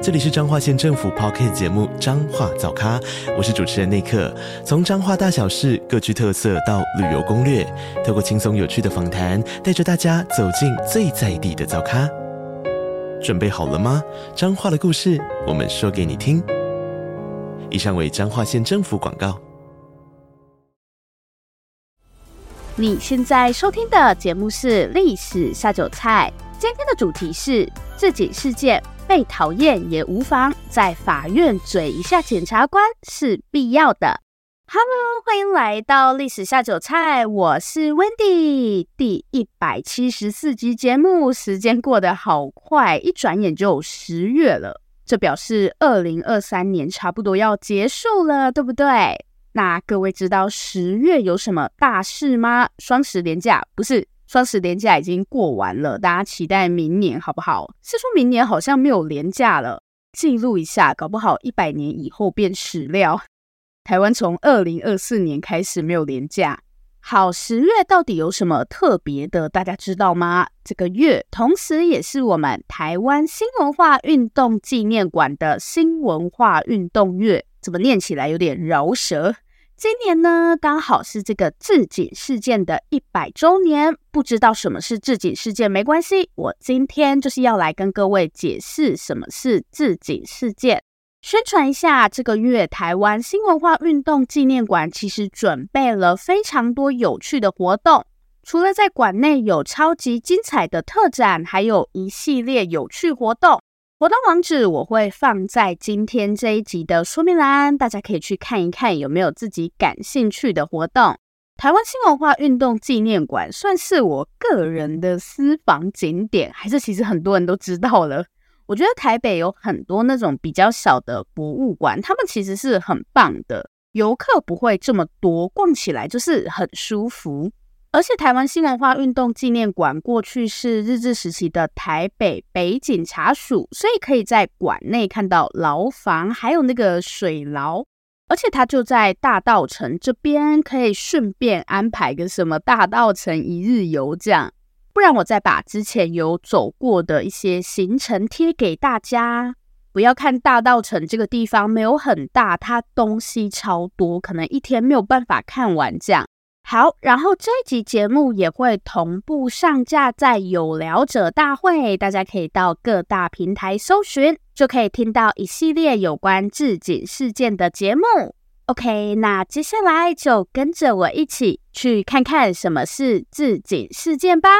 这里是彰化县政府 Podcast 节目《彰化早咖》，我是主持人内克。从彰化大小事各具特色到旅游攻略，透过轻松有趣的访谈，带着大家走进最在地的早咖。准备好了吗？彰化的故事，我们说给你听。以上为彰化县政府广告。你现在收听的节目是《历史下酒菜》，今天的主题是自己事件。被讨厌也无妨，在法院嘴一下检察官是必要的。Hello，欢迎来到历史下酒菜，我是 Wendy。第一百七十四集节目，时间过得好快，一转眼就十月了，这表示二零二三年差不多要结束了，对不对？那各位知道十月有什么大事吗？双十连假不是？双十连假已经过完了，大家期待明年好不好？是说明年好像没有连假了，记录一下，搞不好一百年以后变史料。台湾从二零二四年开始没有连假。好，十月到底有什么特别的？大家知道吗？这个月同时也是我们台湾新文化运动纪念馆的新文化运动月，怎么念起来有点饶舌？今年呢，刚好是这个自警事件的一百周年。不知道什么是自警事件没关系，我今天就是要来跟各位解释什么是自警事件。宣传一下，这个月台湾新文化运动纪念馆其实准备了非常多有趣的活动，除了在馆内有超级精彩的特展，还有一系列有趣活动。活动网址我会放在今天这一集的说明栏，大家可以去看一看有没有自己感兴趣的活动。台湾新文化运动纪念馆算是我个人的私房景点，还是其实很多人都知道了？我觉得台北有很多那种比较小的博物馆，他们其实是很棒的，游客不会这么多，逛起来就是很舒服。而且台湾新文化运动纪念馆过去是日治时期的台北北警察署，所以可以在馆内看到牢房，还有那个水牢。而且它就在大稻城这边，可以顺便安排个什么大稻城一日游这样。不然我再把之前有走过的一些行程贴给大家。不要看大稻城这个地方没有很大，它东西超多，可能一天没有办法看完这样。好，然后这一集节目也会同步上架在有聊者大会，大家可以到各大平台搜寻，就可以听到一系列有关治警事件的节目。OK，那接下来就跟着我一起去看看什么是治警事件吧。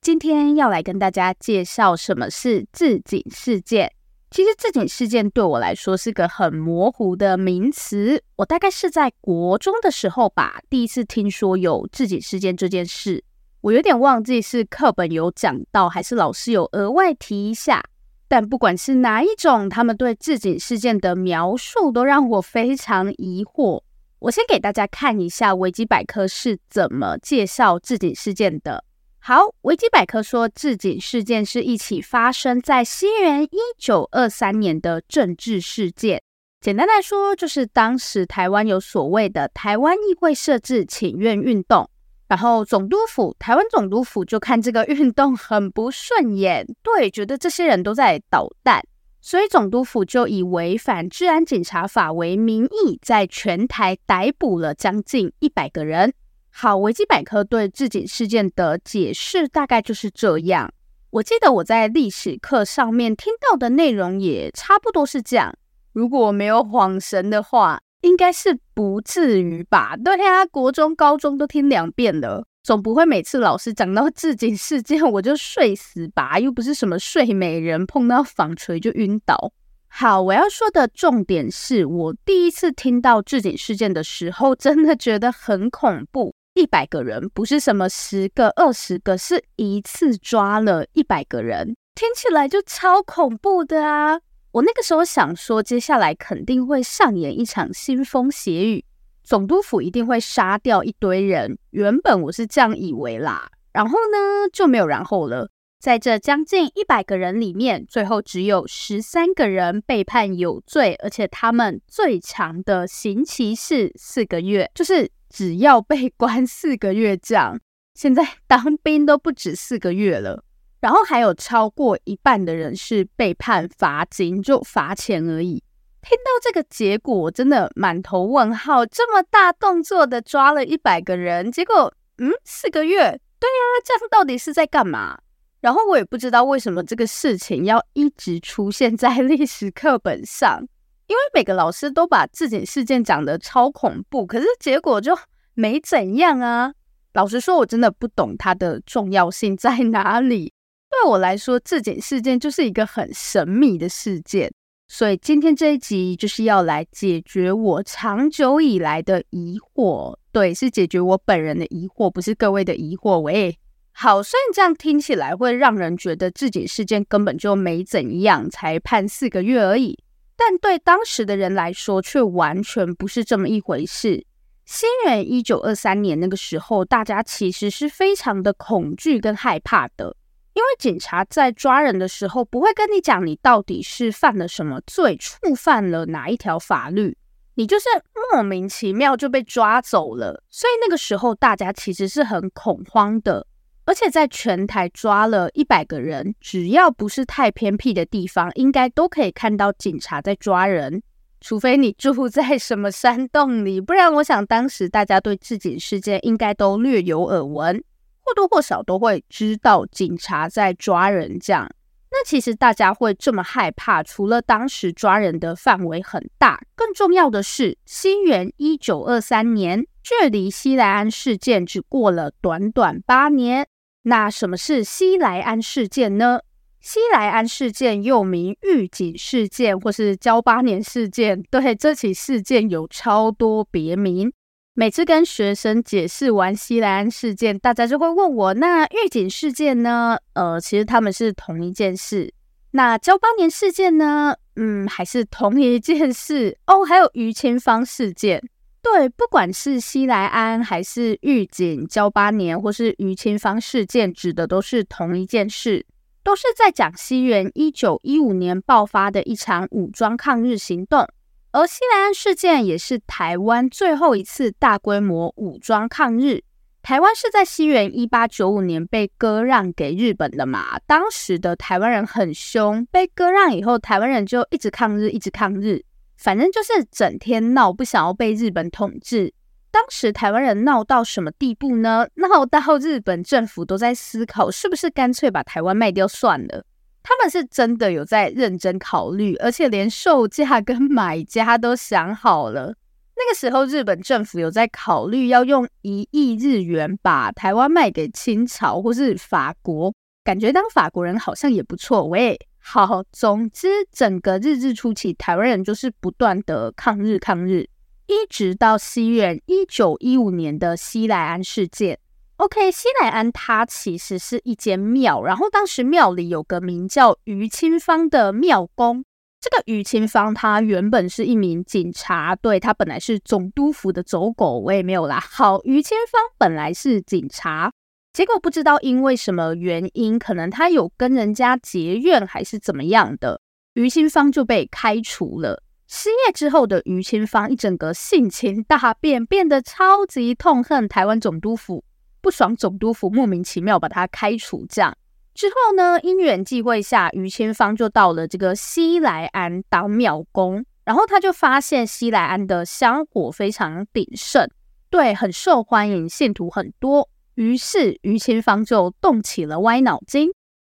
今天要来跟大家介绍什么是治警事件。其实自警事件对我来说是个很模糊的名词。我大概是在国中的时候吧，第一次听说有自警事件这件事。我有点忘记是课本有讲到，还是老师有额外提一下。但不管是哪一种，他们对自警事件的描述都让我非常疑惑。我先给大家看一下维基百科是怎么介绍自警事件的。好，维基百科说，自警事件是一起发生在西元一九二三年的政治事件。简单来说，就是当时台湾有所谓的台湾议会设置请愿运动，然后总督府，台湾总督府就看这个运动很不顺眼，对，觉得这些人都在捣蛋，所以总督府就以违反治安警察法为名义，在全台逮捕了将近一百个人。好，维基百科对治警事件的解释大概就是这样。我记得我在历史课上面听到的内容也差不多是这样。如果没有恍神的话，应该是不至于吧？对呀，国中、高中都听两遍了，总不会每次老师讲到治警事件我就睡死吧？又不是什么睡美人碰到纺锤就晕倒。好，我要说的重点是我第一次听到治警事件的时候，真的觉得很恐怖。一百个人不是什么十个、二十个，是一次抓了一百个人，听起来就超恐怖的啊！我那个时候想说，接下来肯定会上演一场腥风血雨，总督府一定会杀掉一堆人。原本我是这样以为啦，然后呢，就没有然后了。在这将近一百个人里面，最后只有十三个人被判有罪，而且他们最长的刑期是四个月，就是只要被关四个月这样。现在 当兵都不止四个月了，然后还有超过一半的人是被判罚金，就罚钱而已。听到这个结果，我真的满头问号。这么大动作的抓了一百个人，结果嗯，四个月，对呀，这样到底是在干嘛？然后我也不知道为什么这个事情要一直出现在历史课本上，因为每个老师都把自己事件讲得超恐怖，可是结果就没怎样啊。老实说，我真的不懂它的重要性在哪里。对我来说，这件事件就是一个很神秘的事件，所以今天这一集就是要来解决我长久以来的疑惑。对，是解决我本人的疑惑，不是各位的疑惑。喂。好，虽然这样听起来会让人觉得自己事件根本就没怎样，才判四个月而已，但对当时的人来说却完全不是这么一回事。西元一九二三年那个时候，大家其实是非常的恐惧跟害怕的，因为警察在抓人的时候不会跟你讲你到底是犯了什么罪，触犯了哪一条法律，你就是莫名其妙就被抓走了，所以那个时候大家其实是很恐慌的。而且在全台抓了一百个人，只要不是太偏僻的地方，应该都可以看到警察在抓人。除非你住在什么山洞里，不然我想当时大家对自己事件应该都略有耳闻，或多或少都会知道警察在抓人。这样，那其实大家会这么害怕，除了当时抓人的范围很大，更重要的是，西元一九二三年，距离西来安事件只过了短短八年。那什么是西莱安事件呢？西莱安事件又名玉井事件或是交八年事件。对，这起事件有超多别名。每次跟学生解释完西莱安事件，大家就会问我：那玉井事件呢？呃，其实他们是同一件事。那交八年事件呢？嗯，还是同一件事哦。还有于清芳事件。对，不管是西来安还是玉井、噍吧哖，或是于清芳事件，指的都是同一件事，都是在讲西元一九一五年爆发的一场武装抗日行动。而西来安事件也是台湾最后一次大规模武装抗日。台湾是在西元一八九五年被割让给日本的嘛？当时的台湾人很凶，被割让以后，台湾人就一直抗日，一直抗日。反正就是整天闹，不想要被日本统治。当时台湾人闹到什么地步呢？闹到日本政府都在思考，是不是干脆把台湾卖掉算了。他们是真的有在认真考虑，而且连售价跟买家都想好了。那个时候，日本政府有在考虑要用一亿日元把台湾卖给清朝或是法国，感觉当法国人好像也不错。喂。好，总之，整个日治初期，台湾人就是不断的抗日抗日，一直到西元一九一五年的西来安事件。OK，西来安它其实是一间庙，然后当时庙里有个名叫于清芳的庙公。这个于清芳他原本是一名警察，对，他本来是总督府的走狗，我也没有啦。好，于清芳本来是警察。结果不知道因为什么原因，可能他有跟人家结怨还是怎么样的，于清芳就被开除了。失业之后的于清芳一整个性情大变，变得超级痛恨台湾总督府，不爽总督府莫名其妙把他开除。这样之后呢，因缘际会下，于清芳就到了这个西来安当庙公，然后他就发现西来安的香火非常鼎盛，对，很受欢迎，信徒很多。于是于清芳就动起了歪脑筋，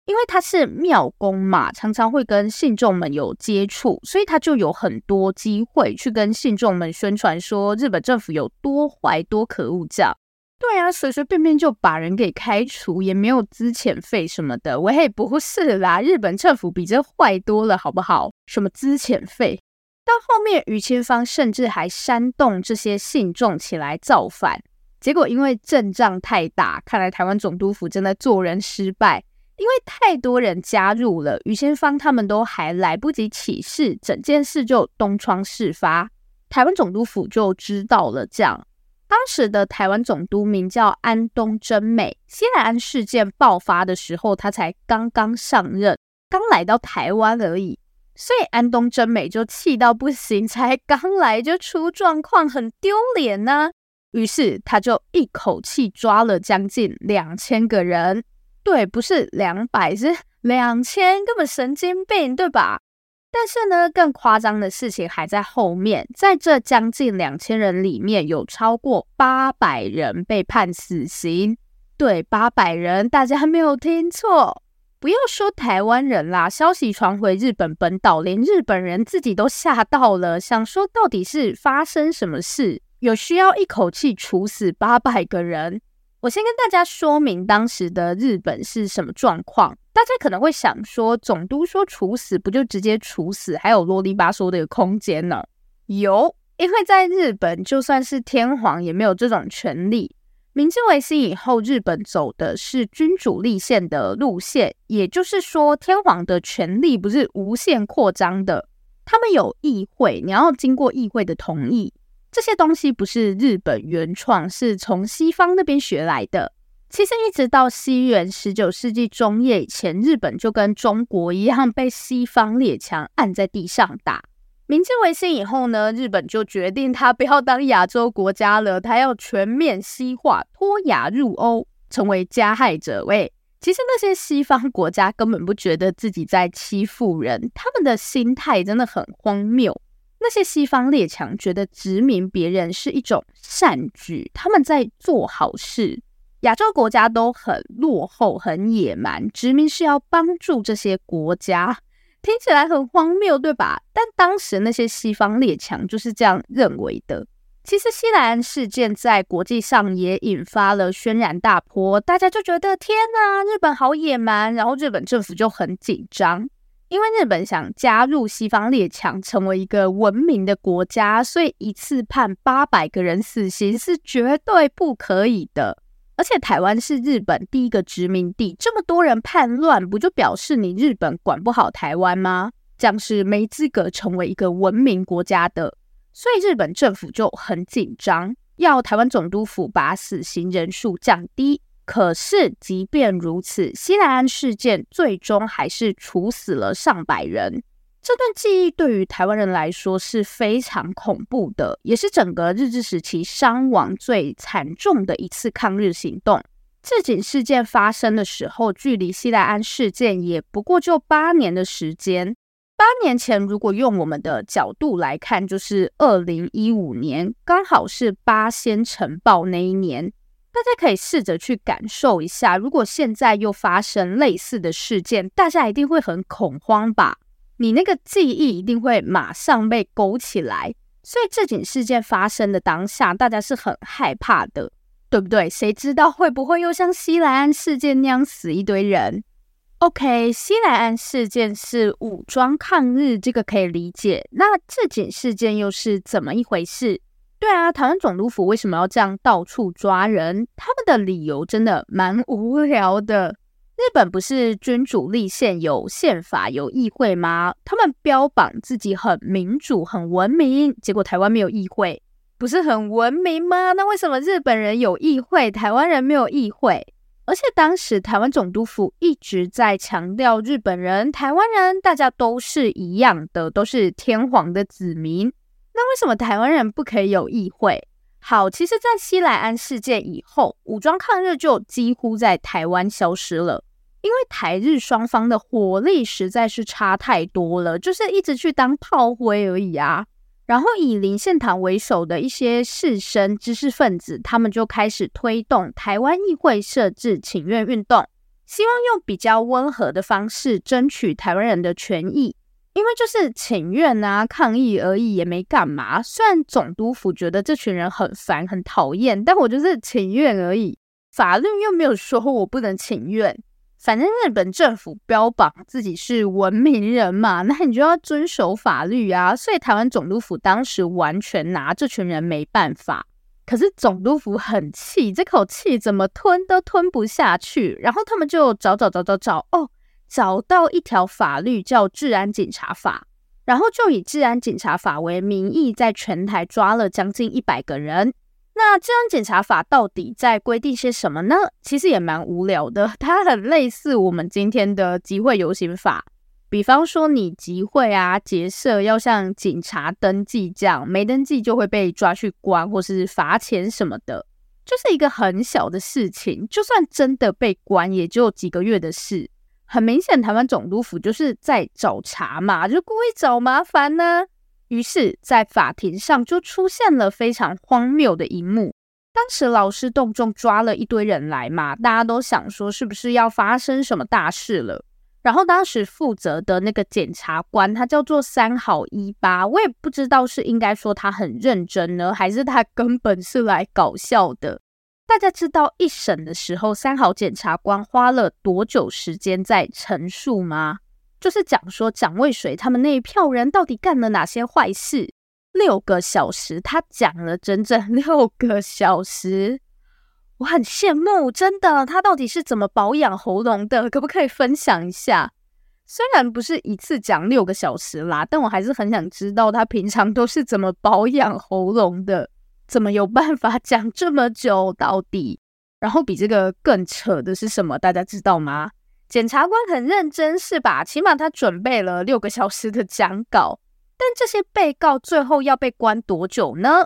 因为他是庙公嘛，常常会跟信众们有接触，所以他就有很多机会去跟信众们宣传说日本政府有多坏、多可恶。这样，对啊，随随便便就把人给开除，也没有资遣费什么的。喂，不是啦，日本政府比这坏多了，好不好？什么资遣费？到后面，于清芳甚至还煽动这些信众起来造反。结果因为阵仗太大，看来台湾总督府真的做人失败，因为太多人加入了，于先芳他们都还来不及起事，整件事就东窗事发。台湾总督府就知道了。这样，当时的台湾总督名叫安东真美。西来庵事件爆发的时候，他才刚刚上任，刚来到台湾而已。所以安东真美就气到不行，才刚来就出状况，很丢脸呢。于是他就一口气抓了将近两千个人，对，不是两百，是两千，根本神经病，对吧？但是呢，更夸张的事情还在后面，在这将近两千人里面，有超过八百人被判死刑。对，八百人，大家还没有听错。不要说台湾人啦，消息传回日本本岛，连日本人自己都吓到了，想说到底是发生什么事？有需要一口气处死八百个人？我先跟大家说明当时的日本是什么状况。大家可能会想说，总督说处死，不就直接处死？还有啰里吧嗦的空间呢？有，因为在日本，就算是天皇也没有这种权利。明治维新以后，日本走的是君主立宪的路线，也就是说，天皇的权力不是无限扩张的。他们有议会，你要经过议会的同意。这些东西不是日本原创，是从西方那边学来的。其实一直到西元十九世纪中叶以前，日本就跟中国一样被西方列强按在地上打。明治维新以后呢，日本就决定他不要当亚洲国家了，他要全面西化，脱亚入欧，成为加害者。喂，其实那些西方国家根本不觉得自己在欺负人，他们的心态真的很荒谬。那些西方列强觉得殖民别人是一种善举，他们在做好事。亚洲国家都很落后、很野蛮，殖民是要帮助这些国家，听起来很荒谬，对吧？但当时那些西方列强就是这样认为的。其实西兰事件在国际上也引发了轩然大波，大家就觉得天哪，日本好野蛮，然后日本政府就很紧张。因为日本想加入西方列强，成为一个文明的国家，所以一次判八百个人死刑是绝对不可以的。而且台湾是日本第一个殖民地，这么多人叛乱，不就表示你日本管不好台湾吗？这样是没资格成为一个文明国家的。所以日本政府就很紧张，要台湾总督府把死刑人数降低。可是，即便如此，西来安事件最终还是处死了上百人。这段记忆对于台湾人来说是非常恐怖的，也是整个日治时期伤亡最惨重的一次抗日行动。治警事件发生的时候，距离西来安事件也不过就八年的时间。八年前，如果用我们的角度来看，就是二零一五年，刚好是八仙尘爆那一年。大家可以试着去感受一下，如果现在又发生类似的事件，大家一定会很恐慌吧？你那个记忆一定会马上被勾起来。所以这件事件发生的当下，大家是很害怕的，对不对？谁知道会不会又像西来安事件那样死一堆人？OK，西来安事件是武装抗日，这个可以理解。那这件事件又是怎么一回事？对啊，台湾总督府为什么要这样到处抓人？他们的理由真的蛮无聊的。日本不是君主立宪，有宪法，有议会吗？他们标榜自己很民主、很文明，结果台湾没有议会，不是很文明吗？那为什么日本人有议会，台湾人没有议会？而且当时台湾总督府一直在强调，日本人、台湾人大家都是一样的，都是天皇的子民。那为什么台湾人不可以有议会？好，其实，在西来庵事件以后，武装抗日就几乎在台湾消失了，因为台日双方的火力实在是差太多了，就是一直去当炮灰而已啊。然后以林献堂为首的一些士绅、知识分子，他们就开始推动台湾议会设置请愿运动，希望用比较温和的方式争取台湾人的权益。因为就是请愿啊、抗议而已，也没干嘛。虽然总督府觉得这群人很烦、很讨厌，但我就是请愿而已。法律又没有说我不能请愿。反正日本政府标榜自己是文明人嘛，那你就要遵守法律啊。所以台湾总督府当时完全拿这群人没办法。可是总督府很气，这口气怎么吞都吞不下去。然后他们就找找找找找哦。找到一条法律叫《治安警察法》，然后就以治安警察法为名义，在全台抓了将近一百个人。那治安警察法到底在规定些什么呢？其实也蛮无聊的，它很类似我们今天的集会游行法。比方说，你集会啊、结社要向警察登记，这样没登记就会被抓去关或是罚钱什么的，就是一个很小的事情。就算真的被关，也就几个月的事。很明显，台湾总督府就是在找茬嘛，就故意找麻烦呢。于是，在法庭上就出现了非常荒谬的一幕。当时劳师动众抓了一堆人来嘛，大家都想说是不是要发生什么大事了。然后当时负责的那个检察官，他叫做三好一八，我也不知道是应该说他很认真呢，还是他根本是来搞笑的。大家知道一审的时候，三好检察官花了多久时间在陈述吗？就是讲说蒋渭水他们那一票人到底干了哪些坏事。六个小时，他讲了整整六个小时，我很羡慕，真的。他到底是怎么保养喉咙的？可不可以分享一下？虽然不是一次讲六个小时啦，但我还是很想知道他平常都是怎么保养喉咙的。怎么有办法讲这么久到底？然后比这个更扯的是什么？大家知道吗？检察官很认真是吧？起码他准备了六个小时的讲稿。但这些被告最后要被关多久呢？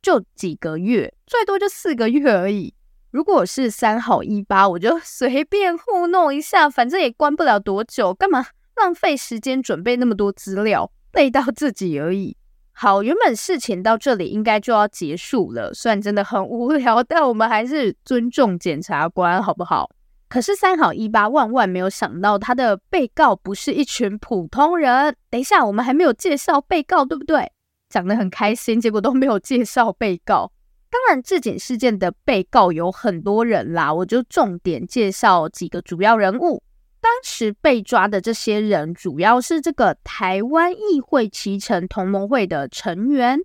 就几个月，最多就四个月而已。如果是三好一八，我就随便糊弄一下，反正也关不了多久，干嘛浪费时间准备那么多资料，累到自己而已。好，原本事情到这里应该就要结束了，虽然真的很无聊，但我们还是尊重检察官，好不好？可是三好一八万万没有想到，他的被告不是一群普通人。等一下，我们还没有介绍被告，对不对？讲得很开心，结果都没有介绍被告。当然，治警事件的被告有很多人啦，我就重点介绍几个主要人物。当时被抓的这些人，主要是这个台湾议会骑乘同盟会的成员。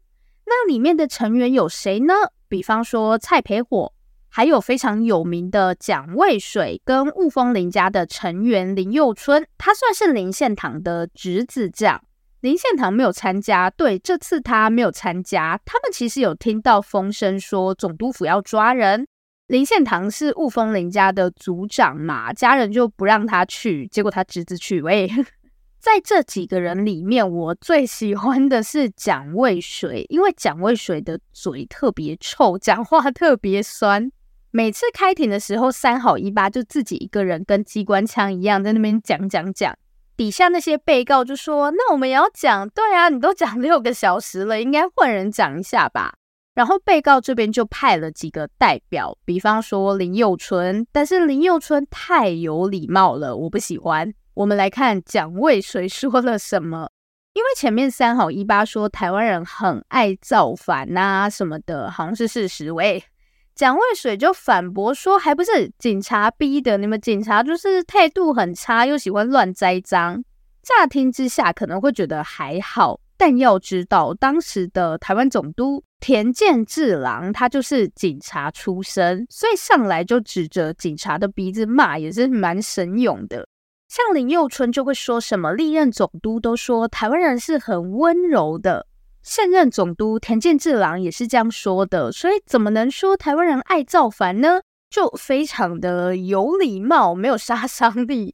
那里面的成员有谁呢？比方说蔡培火，还有非常有名的蒋渭水跟雾峰林家的成员林佑春，他算是林献堂的侄子。这样，林献堂没有参加，对，这次他没有参加。他们其实有听到风声说总督府要抓人。林献堂是雾峰林家的族长嘛，家人就不让他去，结果他侄子去。喂，在这几个人里面，我最喜欢的是蒋渭水，因为蒋渭水的嘴特别臭，讲话特别酸。每次开庭的时候，三好一八就自己一个人跟机关枪一样在那边讲讲讲，底下那些被告就说：“那我们也要讲，对啊，你都讲六个小时了，应该换人讲一下吧。”然后被告这边就派了几个代表，比方说林佑春，但是林佑春太有礼貌了，我不喜欢。我们来看蒋渭水说了什么，因为前面三好一八说台湾人很爱造反呐、啊、什么的，好像是事实。喂，蒋渭水就反驳说，还不是警察逼的，你们警察就是态度很差，又喜欢乱栽赃。乍听之下可能会觉得还好。但要知道，当时的台湾总督田健治郎，他就是警察出身，所以上来就指着警察的鼻子骂，也是蛮神勇的。像林佑春就会说什么，历任总督都说台湾人是很温柔的，现任总督田健治郎也是这样说的，所以怎么能说台湾人爱造反呢？就非常的有礼貌，没有杀伤力。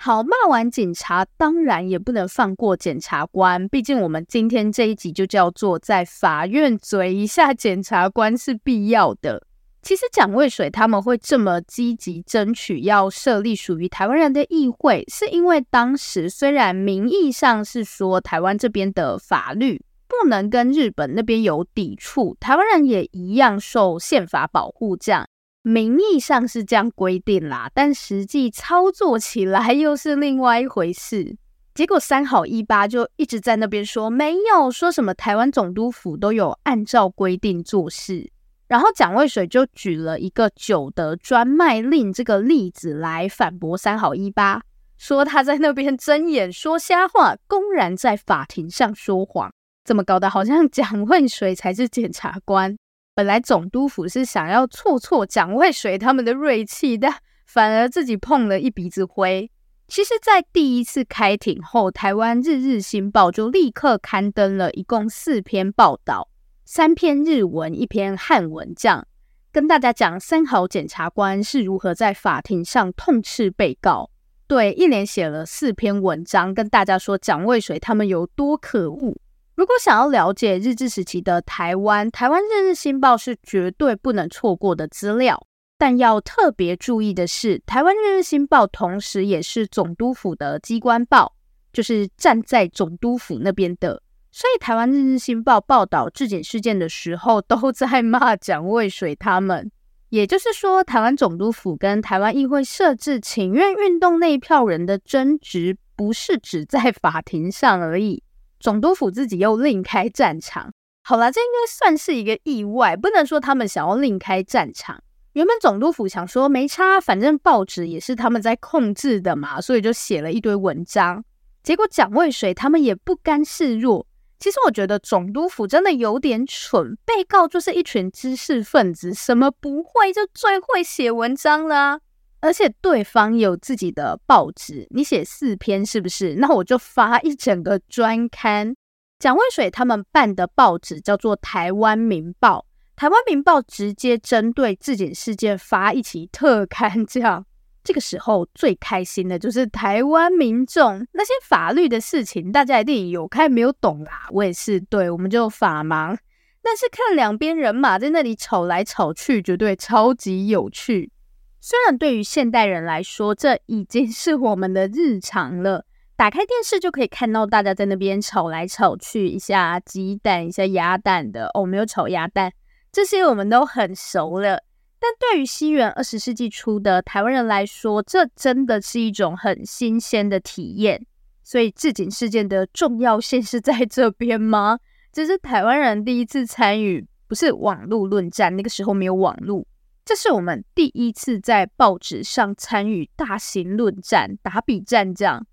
好，骂完警察，当然也不能放过检察官。毕竟我们今天这一集就叫做在法院嘴一下检察官是必要的。其实蒋渭水他们会这么积极争取要设立属于台湾人的议会，是因为当时虽然名义上是说台湾这边的法律不能跟日本那边有抵触，台湾人也一样受宪法保护，这样。名义上是这样规定啦，但实际操作起来又是另外一回事。结果三好一八就一直在那边说没有，说什么台湾总督府都有按照规定做事。然后蒋渭水就举了一个九德专卖令这个例子来反驳三好一八，说他在那边睁眼说瞎话，公然在法庭上说谎，怎么搞得好像蒋渭水才是检察官？本来总督府是想要挫挫蒋渭水他们的锐气，但反而自己碰了一鼻子灰。其实，在第一次开庭后，台湾日日新报就立刻刊登了一共四篇报道，三篇日文，一篇汉文，这样跟大家讲三好检察官是如何在法庭上痛斥被告。对，一连写了四篇文章，跟大家说蒋渭水他们有多可恶。如果想要了解日治时期的台湾，台湾日日新报是绝对不能错过的资料。但要特别注意的是，台湾日日新报同时也是总督府的机关报，就是站在总督府那边的。所以，台湾日日新报报道质检事件的时候，都在骂蒋渭水他们。也就是说，台湾总督府跟台湾议会设置请愿运动那一票人的争执，不是只在法庭上而已。总督府自己又另开战场。好啦，这应该算是一个意外，不能说他们想要另开战场。原本总督府想说没差，反正报纸也是他们在控制的嘛，所以就写了一堆文章。结果蒋渭水他们也不甘示弱。其实我觉得总督府真的有点蠢，被告就是一群知识分子，什么不会就最会写文章啦。而且对方有自己的报纸，你写四篇是不是？那我就发一整个专刊。蒋渭水他们办的报纸叫做《台湾民报》，《台湾民报》直接针对自检事件发一期特刊，这样。这个时候最开心的就是台湾民众，那些法律的事情，大家一定有看没有懂啦。我也是，对，我们就法盲。但是看两边人马在那里吵来吵去，绝对超级有趣。虽然对于现代人来说，这已经是我们的日常了，打开电视就可以看到大家在那边吵来吵去，一下鸡蛋，一下鸭蛋的。哦，没有炒鸭蛋，这些我们都很熟了。但对于西元二十世纪初的台湾人来说，这真的是一种很新鲜的体验。所以，治警事件的重要性是在这边吗？这是台湾人第一次参与，不是网络论战，那个时候没有网络。这是我们第一次在报纸上参与大型论战、打比战，这样，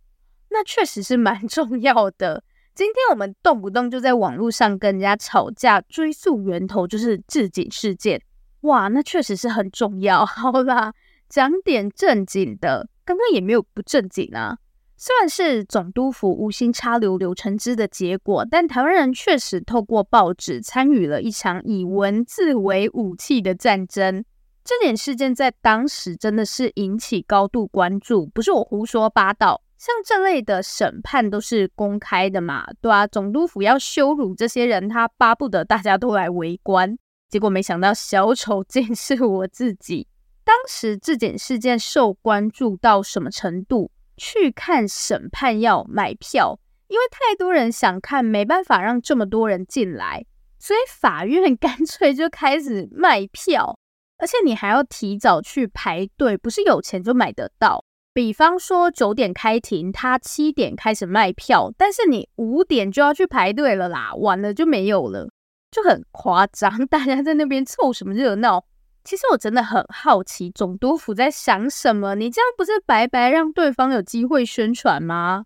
那确实是蛮 重要的。今天我们动不动就在网络上跟人家吵架，追溯源头就是治警事件。哇，那确实是很重要。好啦，讲点正经的，刚刚也没有不正经啊。虽然是总督府无心插柳柳成枝的结果，但台湾人确实透过报纸参与了一场以文字为武器的战争。这点事件在当时真的是引起高度关注，不是我胡说八道。像这类的审判都是公开的嘛，对啊，总督府要羞辱这些人，他巴不得大家都来围观。结果没想到小丑竟是我自己。当时治检事件受关注到什么程度？去看审判要买票，因为太多人想看，没办法让这么多人进来，所以法院 干脆就开始卖票。而且你还要提早去排队，不是有钱就买得到。比方说九点开庭，他七点开始卖票，但是你五点就要去排队了啦，晚了就没有了。就很夸张，大家在那边凑什么热闹？其实我真的很好奇，总督府在想什么？你这样不是白白让对方有机会宣传吗？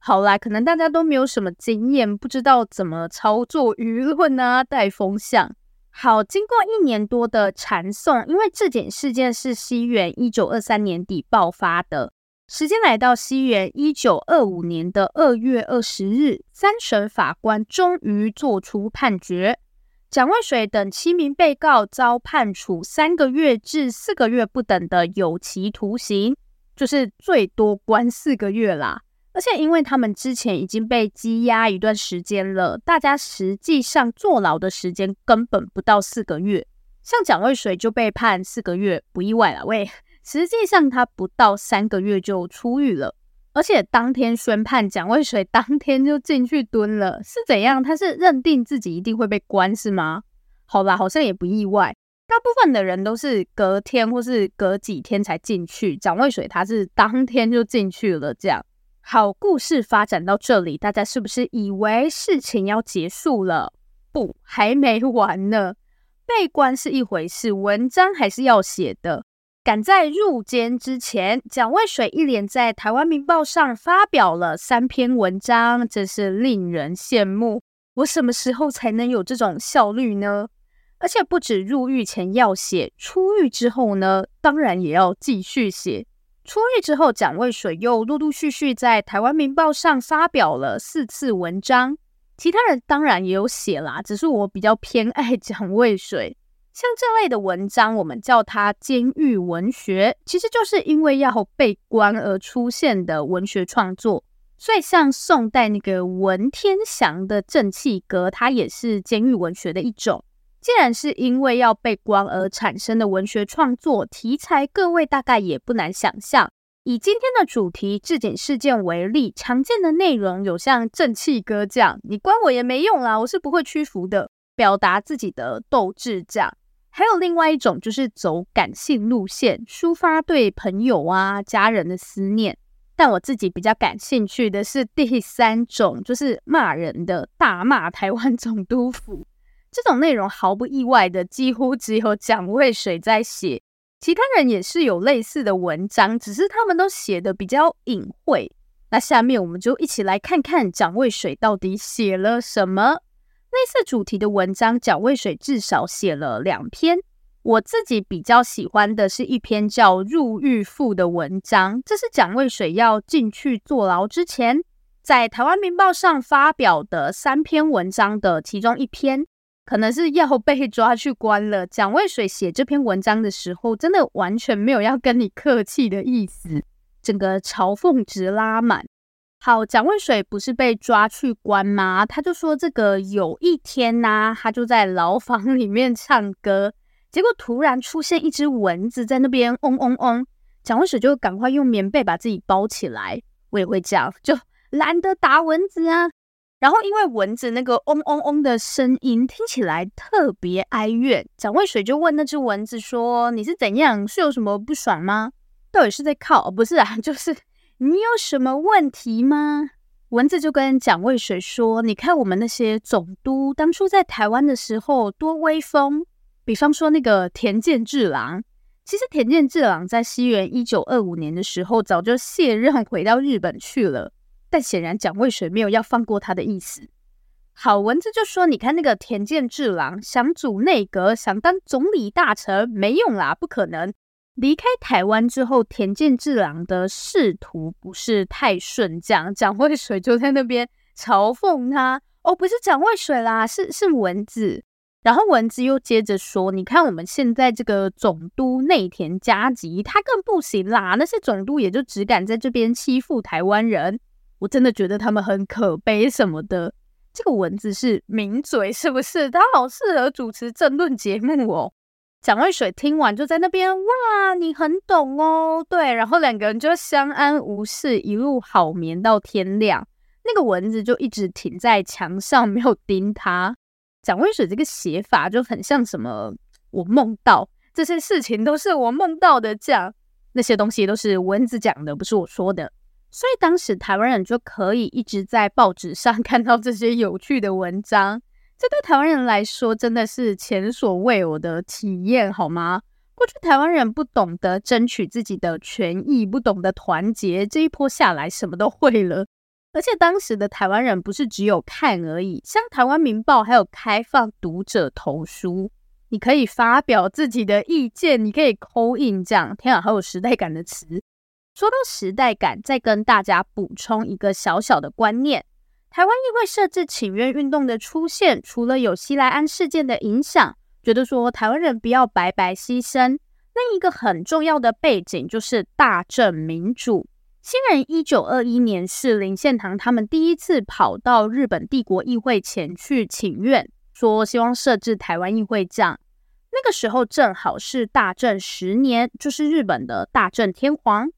好啦，可能大家都没有什么经验，不知道怎么操作舆论啊，带风向。好，经过一年多的缠讼，因为治检事件是西元一九二三年底爆发的。时间来到西元一九二五年的二月二十日，三审法官终于作出判决，蒋渭水等七名被告遭判处三个月至四个月不等的有期徒刑，就是最多关四个月啦。而且因为他们之前已经被羁押一段时间了，大家实际上坐牢的时间根本不到四个月，像蒋渭水就被判四个月，不意外了，喂。实际上，他不到三个月就出狱了，而且当天宣判，蒋渭水当天就进去蹲了，是怎样？他是认定自己一定会被关，是吗？好啦，好像也不意外，大部分的人都是隔天或是隔几天才进去，蒋渭水他是当天就进去了。这样，好，故事发展到这里，大家是不是以为事情要结束了？不，还没完呢。被关是一回事，文章还是要写的。赶在入监之前，蒋渭水一连在台湾民报上发表了三篇文章，真是令人羡慕。我什么时候才能有这种效率呢？而且不止入狱前要写，出狱之后呢，当然也要继续写。出狱之后，蒋渭水又陆陆续续在台湾《民报》上发表了四次文章，其他人当然也有写啦，只是我比较偏爱蒋渭水。像这类的文章，我们叫它监狱文学，其实就是因为要被关而出现的文学创作。所以，像宋代那个文天祥的《正气歌》，它也是监狱文学的一种。既然是因为要被关而产生的文学创作题材，各位大概也不难想象。以今天的主题治警事件为例，常见的内容有像《正气歌》这样，你关我也没用啦，我是不会屈服的，表达自己的斗志这样。还有另外一种，就是走感性路线，抒发对朋友啊、家人的思念。但我自己比较感兴趣的是第三种，就是骂人的，大骂台湾总督府。这种内容毫不意外的，几乎只有蒋渭水在写，其他人也是有类似的文章，只是他们都写的比较隐晦。那下面我们就一起来看看蒋渭水到底写了什么。类似主题的文章，蒋渭水至少写了两篇。我自己比较喜欢的是一篇叫《入狱赋》的文章，这是蒋渭水要进去坐牢之前，在台湾《民报》上发表的三篇文章的其中一篇。可能是要被 抓去关了。蒋渭水写这篇文章的时候，真的完全没有要跟你客气的意思，整个嘲讽值拉满。好，蒋渭水不是被抓去关吗？他就说这个有一天呐、他就在牢房里面唱歌，结果突然出现一只蚊子在那边嗡嗡嗡，蒋渭水就赶快用棉被把自己包起来。我也会这样，就懒得打蚊子啊。然后，因为蚊子那个嗡嗡嗡的声音听起来特别哀怨，蒋渭水就问那只蚊子说：“你是怎样？是有什么不爽吗？到底是在靠？不是啊，就是你有什么问题吗？”蚊子就跟蒋渭水说：“你看我们那些总督当初在台湾的时候多威风，比方说那个田健治郎。其实田健治郎在西元一九二五年的时候早就卸任回到日本去了。”但显然蒋渭水没有要放过他的意思。好，蚊子就说：“你看那个田健治郎想组内阁，想当总理大臣，没用啦，不可能。离开台湾之后，田健治郎的仕途不是太顺。这样，蒋渭水就在那边嘲讽他。哦，不是蒋渭水啦，是是蚊子。然后蚊子又接着说：你看我们现在这个总督内田嘉吉，他更不行啦。那些总督也就只敢在这边欺负台湾人。”我真的觉得他们很可悲什么的。这个蚊子是名嘴是不是？他好适合主持政论节目哦。蒋渭水听完就在那边哇，你很懂哦。对，然后两个人就相安无事，一路好眠到天亮。那个蚊子就一直停在墙上，没有叮他。蒋渭水这个写法就很像什么？我梦到这些事情都是我梦到的，这样那些东西都是蚊子讲的，不是我说的。所以当时台湾人就可以一直在报纸上 看到这些有趣的文章，这对台湾人来说真的是前所未有的体验，好吗？过去台湾人不懂得争取自己的权益，不懂得团结，这一波下来什么都会了。而且当时的台湾人不是只有看而已，像台湾民报还有开放读者投书，你可以发表自己的意见，你可以 call in 这样，天啊，好有时代感的词。说到时代感，再跟大家补充一个小小的观念：台湾议会设置请愿运动的出现，除了有西来安事件的影响，觉得说台湾人不要白白牺牲。另一个很重要的背景就是大正民主。新人一九二一年是林献堂他们第一次跑到日本帝国议会前去请愿，说希望设置台湾议会这样。那个时候正好是大正十年，就是日本的大正天皇。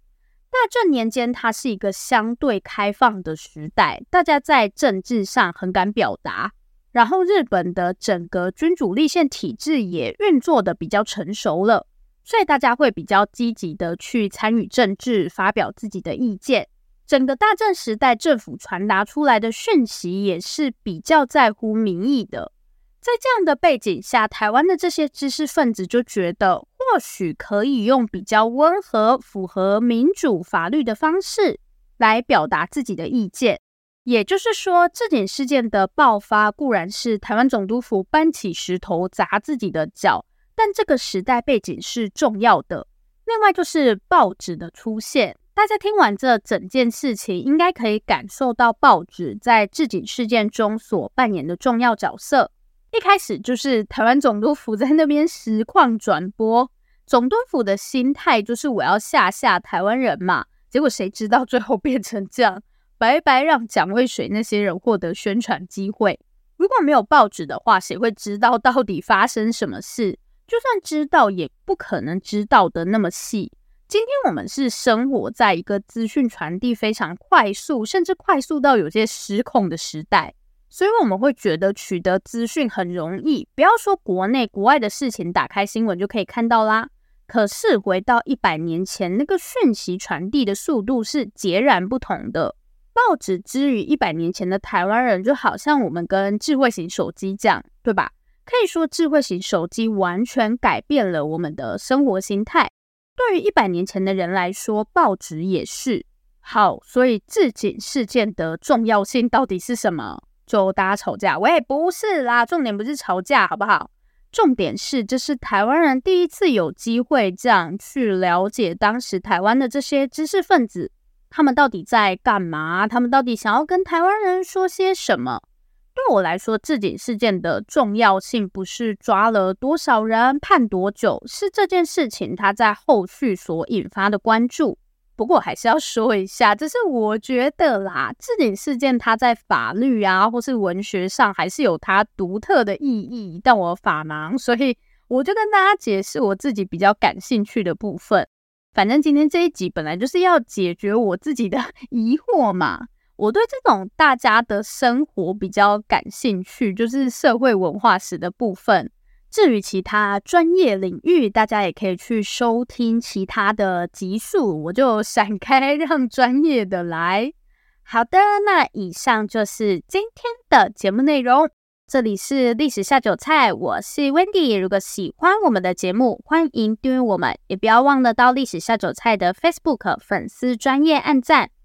大正年间，它是一个相对开放的时代，大家在政治上很敢表达。然后，日本的整个君主立宪体制也运作的比较成熟了，所以大家会比较积极的去参与政治，发表自己的意见。整个大正时代，政府传达出来的讯息也是比较在乎民意的。在这样的背景下，台湾的这些知识分子就觉得，或许可以用比较温和、符合民主法律的方式来表达自己的意见。也就是说，治警事件的爆发固然是台湾总督府搬起石头砸自己的脚，但这个时代背景是重要的。另外就是报纸的出现，大家听完这整件事情，应该可以感受到报纸在治警事件中所扮演的重要角色。一开始就是台湾总督府在那边实况转播，总督府的心态就是我要吓吓台湾人嘛。结果谁知道最后变成这样，白白让蒋渭水那些人获得宣传机会。如果没有报纸的话，谁会知道到底发生什么事？就算知道，也不可能知道的那么细。今天我们是生活在一个资讯传递非常快速，甚至快速到有些失控的时代。所以我们会觉得取得资讯很容易，不要说国内国外的事情，打开新闻就可以看到啦。可是回到一百年前，那个讯息传递的速度是截然不同的。报纸之于一百年前的台湾人，就好像我们跟智慧型手机这样，对吧？可以说智慧型手机完全改变了我们的生活心态。对于一百年前的人来说，报纸也是。好，所以治警事件的重要性到底是什么？就大家吵架，喂，不是啦，重点不是吵架，好不好？重点是，这是台湾人第一次有机会这样去了解当时台湾的这些知识分子，他们到底在干嘛？他们到底想要跟台湾人说些什么？对我来说，自警事件的重要性不是抓了多少人、判多久，是这件事情它在后续所引发的关注。不过还是要说一下，这是我觉得啦，治警事件它在法律啊或是文学上还是有它独特的意义。但我法盲，所以我就跟大家解释我自己比较感兴趣的部分。反正今天这一集本来就是要解决我自己的 疑惑嘛。我对这种大家的生活比较感兴趣，就是社会文化史的部分。至于其他专业领域，大家也可以去收听其他的集数，我就 闪开让专业的来。好的，那以上就是今天的节目内容。这里是历史下酒菜，我是 Wendy。如果喜欢我们的节目，欢迎订阅我们，也不要忘了到历史下酒菜的 Facebook 粉丝专业按赞。